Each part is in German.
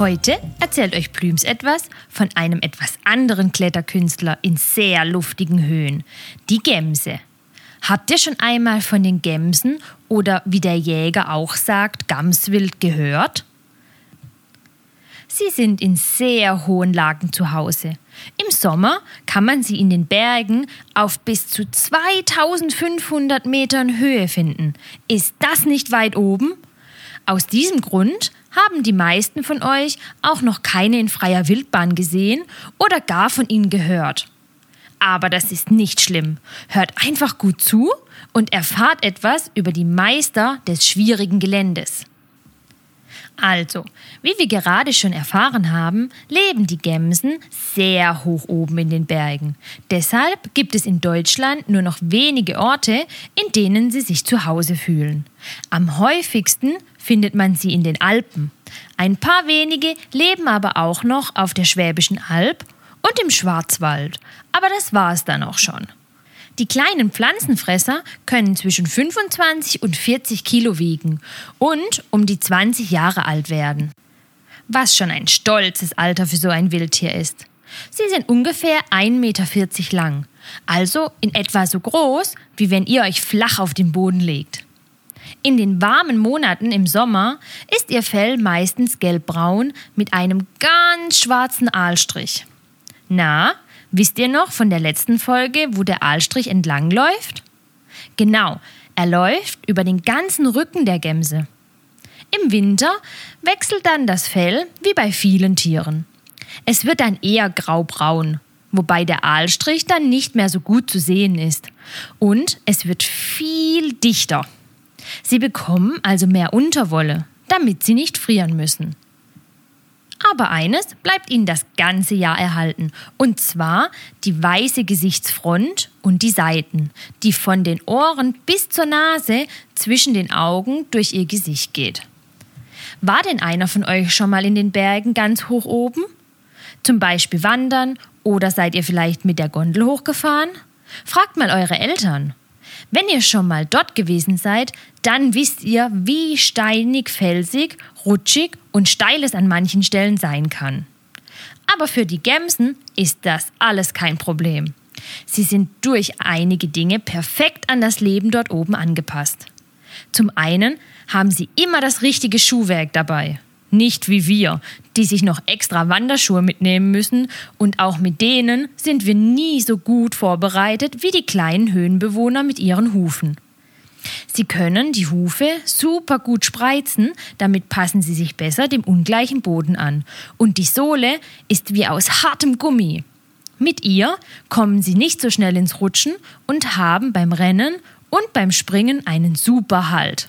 Heute erzählt euch Blüms etwas von einem etwas anderen Kletterkünstler in sehr luftigen Höhen, die Gemse. Habt ihr schon einmal von den Gemsen oder wie der Jäger auch sagt, Gamswild gehört? Sie sind in sehr hohen Lagen zu Hause. Im Sommer kann man sie in den Bergen auf bis zu 2500 Metern Höhe finden. Ist das nicht weit oben? Aus diesem Grund haben die meisten von euch auch noch keine in freier Wildbahn gesehen oder gar von ihnen gehört. Aber das ist nicht schlimm. Hört einfach gut zu und erfahrt etwas über die Meister des schwierigen Geländes. Also, wie wir gerade schon erfahren haben, leben die Gemsen sehr hoch oben in den Bergen. Deshalb gibt es in Deutschland nur noch wenige Orte, in denen sie sich zu Hause fühlen. Am häufigsten findet man sie in den Alpen. Ein paar wenige leben aber auch noch auf der Schwäbischen Alb und im Schwarzwald. Aber das war es dann auch schon. Die kleinen Pflanzenfresser können zwischen 25 und 40 Kilo wiegen und um die 20 Jahre alt werden. Was schon ein stolzes Alter für so ein Wildtier ist. Sie sind ungefähr 1,40 Meter lang, also in etwa so groß, wie wenn ihr euch flach auf den Boden legt. In den warmen Monaten im Sommer ist ihr Fell meistens gelbbraun mit einem ganz schwarzen Aalstrich. Na, wisst ihr noch von der letzten Folge, wo der Aalstrich entlang läuft? Genau, er läuft über den ganzen Rücken der Gemse. Im Winter wechselt dann das Fell wie bei vielen Tieren. Es wird dann eher graubraun, wobei der Aalstrich dann nicht mehr so gut zu sehen ist. Und es wird viel dichter. Sie bekommen also mehr Unterwolle, damit sie nicht frieren müssen. Aber eines bleibt ihnen das ganze Jahr erhalten, und zwar die weiße Gesichtsfront und die Seiten, die von den Ohren bis zur Nase zwischen den Augen durch ihr Gesicht geht. War denn einer von euch schon mal in den Bergen ganz hoch oben? Zum Beispiel wandern oder seid ihr vielleicht mit der Gondel hochgefahren? Fragt mal eure Eltern. Wenn ihr schon mal dort gewesen seid, dann wisst ihr, wie steinig, felsig, rutschig und steil es an manchen Stellen sein kann. Aber für die Gemsen ist das alles kein Problem. Sie sind durch einige Dinge perfekt an das Leben dort oben angepasst. Zum einen haben sie immer das richtige Schuhwerk dabei. Nicht wie wir, die sich noch extra Wanderschuhe mitnehmen müssen und auch mit denen sind wir nie so gut vorbereitet wie die kleinen Höhenbewohner mit ihren Hufen. Sie können die Hufe super gut spreizen, damit passen sie sich besser dem ungleichen Boden an. Und die Sohle ist wie aus hartem Gummi. Mit ihr kommen sie nicht so schnell ins Rutschen und haben beim Rennen und beim Springen einen super Halt.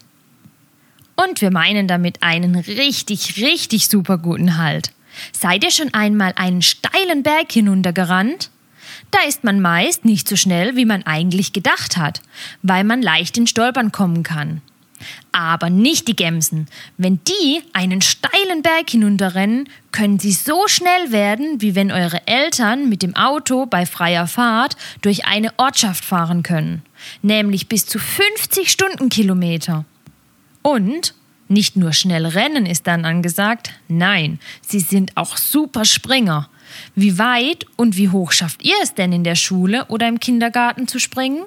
Und wir meinen damit einen richtig, richtig super guten Halt. Seid ihr schon einmal einen steilen Berg hinuntergerannt? Da ist man meist nicht so schnell, wie man eigentlich gedacht hat, weil man leicht in Stolpern kommen kann. Aber nicht die Gemsen. Wenn die einen steilen Berg hinunterrennen, können sie so schnell werden, wie wenn eure Eltern mit dem Auto bei freier Fahrt durch eine Ortschaft fahren können. Nämlich bis zu 50 Stundenkilometer. Und nicht nur schnell rennen ist dann angesagt, nein, sie sind auch super Springer. Wie weit und wie hoch schafft ihr es denn in der Schule oder im Kindergarten zu springen?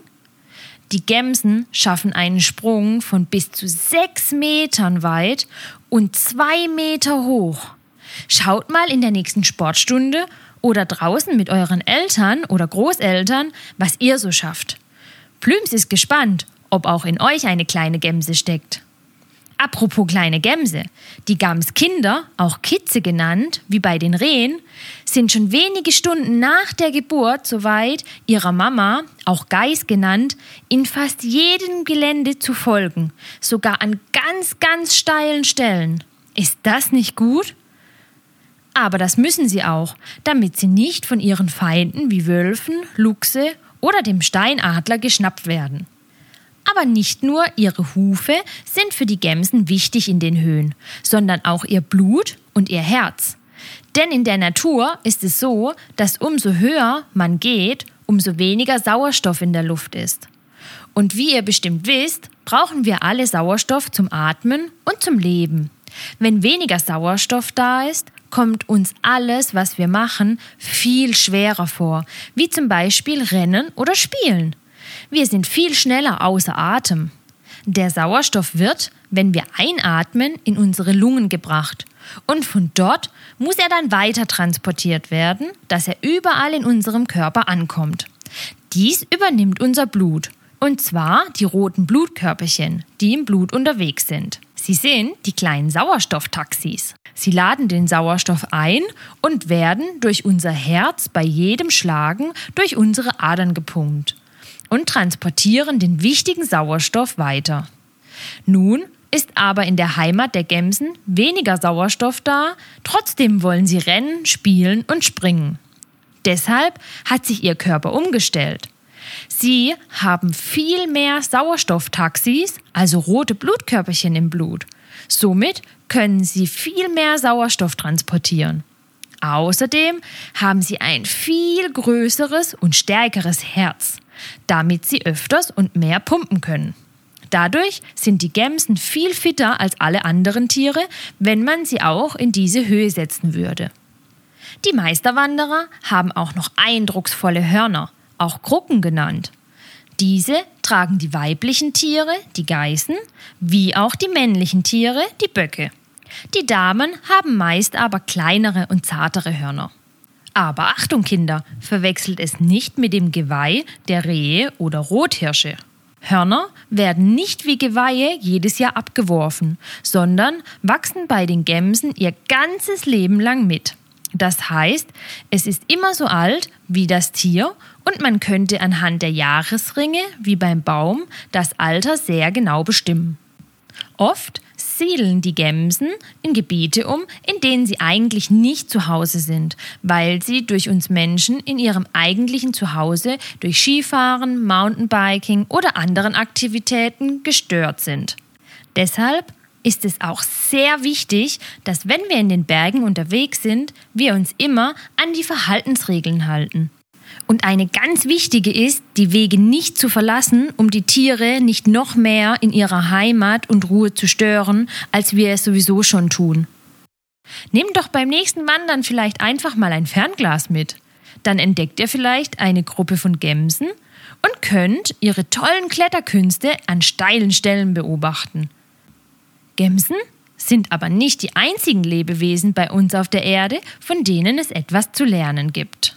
Die Gemsen schaffen einen Sprung von bis zu sechs Metern weit und zwei Meter hoch. Schaut mal in der nächsten Sportstunde oder draußen mit euren Eltern oder Großeltern, was ihr so schafft. Plüms ist gespannt, ob auch in euch eine kleine Gemse steckt. Apropos kleine Gämse. Die Gamskinder, auch Kitze genannt, wie bei den Rehen, sind schon wenige Stunden nach der Geburt soweit, ihrer Mama, auch Geiß genannt, in fast jedem Gelände zu folgen, sogar an ganz, ganz steilen Stellen. Ist das nicht gut? Aber das müssen sie auch, damit sie nicht von ihren Feinden wie Wölfen, Luchse oder dem Steinadler geschnappt werden. Aber nicht nur ihre Hufe sind für die Gämsen wichtig in den Höhen, sondern auch ihr Blut und ihr Herz. Denn in der Natur ist es so, dass umso höher man geht, umso weniger Sauerstoff in der Luft ist. Und wie ihr bestimmt wisst, brauchen wir alle Sauerstoff zum Atmen und zum Leben. Wenn weniger Sauerstoff da ist, kommt uns alles, was wir machen, viel schwerer vor, wie zum Beispiel Rennen oder Spielen. Wir sind viel schneller außer Atem. Der Sauerstoff wird, wenn wir einatmen, in unsere Lungen gebracht. Und von dort muss er dann weiter transportiert werden, dass er überall in unserem Körper ankommt. Dies übernimmt unser Blut. Und zwar die roten Blutkörperchen, die im Blut unterwegs sind. Sie sind die kleinen Sauerstofftaxis. Sie laden den Sauerstoff ein und werden durch unser Herz bei jedem Schlagen durch unsere Adern gepumpt und transportieren den wichtigen Sauerstoff weiter. Nun ist aber in der Heimat der Gämsen weniger Sauerstoff da, trotzdem wollen sie rennen, spielen und springen. Deshalb hat sich ihr Körper umgestellt. Sie haben viel mehr Sauerstofftaxis, also rote Blutkörperchen im Blut. Somit können sie viel mehr Sauerstoff transportieren. Außerdem haben sie ein viel größeres und stärkeres Herz, damit sie öfters und mehr pumpen können. Dadurch sind die Gämsen viel fitter als alle anderen Tiere, wenn man sie auch in diese Höhe setzen würde. Die Meisterwanderer haben auch noch eindrucksvolle Hörner, auch Krucken genannt. Diese tragen die weiblichen Tiere, die Geißen, wie auch die männlichen Tiere, die Böcke. Die Damen haben meist aber kleinere und zartere Hörner. Aber Achtung, Kinder, verwechselt es nicht mit dem Geweih der Rehe oder Rothirsche. Hörner werden nicht wie Geweihe jedes Jahr abgeworfen, sondern wachsen bei den Gämsen ihr ganzes Leben lang mit. Das heißt, es ist immer so alt wie das Tier und man könnte anhand der Jahresringe, wie beim Baum, das Alter sehr genau bestimmen. Oft siedeln die Gämsen in Gebiete um, in denen sie eigentlich nicht zu Hause sind, weil sie durch uns Menschen in ihrem eigentlichen Zuhause durch Skifahren, Mountainbiking oder anderen Aktivitäten gestört sind. Deshalb ist es auch sehr wichtig, dass wenn wir in den Bergen unterwegs sind, wir uns immer an die Verhaltensregeln halten. Und eine ganz wichtige ist, die Wege nicht zu verlassen, um die Tiere nicht noch mehr in ihrer Heimat und Ruhe zu stören, als wir es sowieso schon tun. Nehmt doch beim nächsten Wandern vielleicht einfach mal ein Fernglas mit. Dann entdeckt ihr vielleicht eine Gruppe von Gämsen und könnt ihre tollen Kletterkünste an steilen Stellen beobachten. Gämsen sind aber nicht die einzigen Lebewesen bei uns auf der Erde, von denen es etwas zu lernen gibt.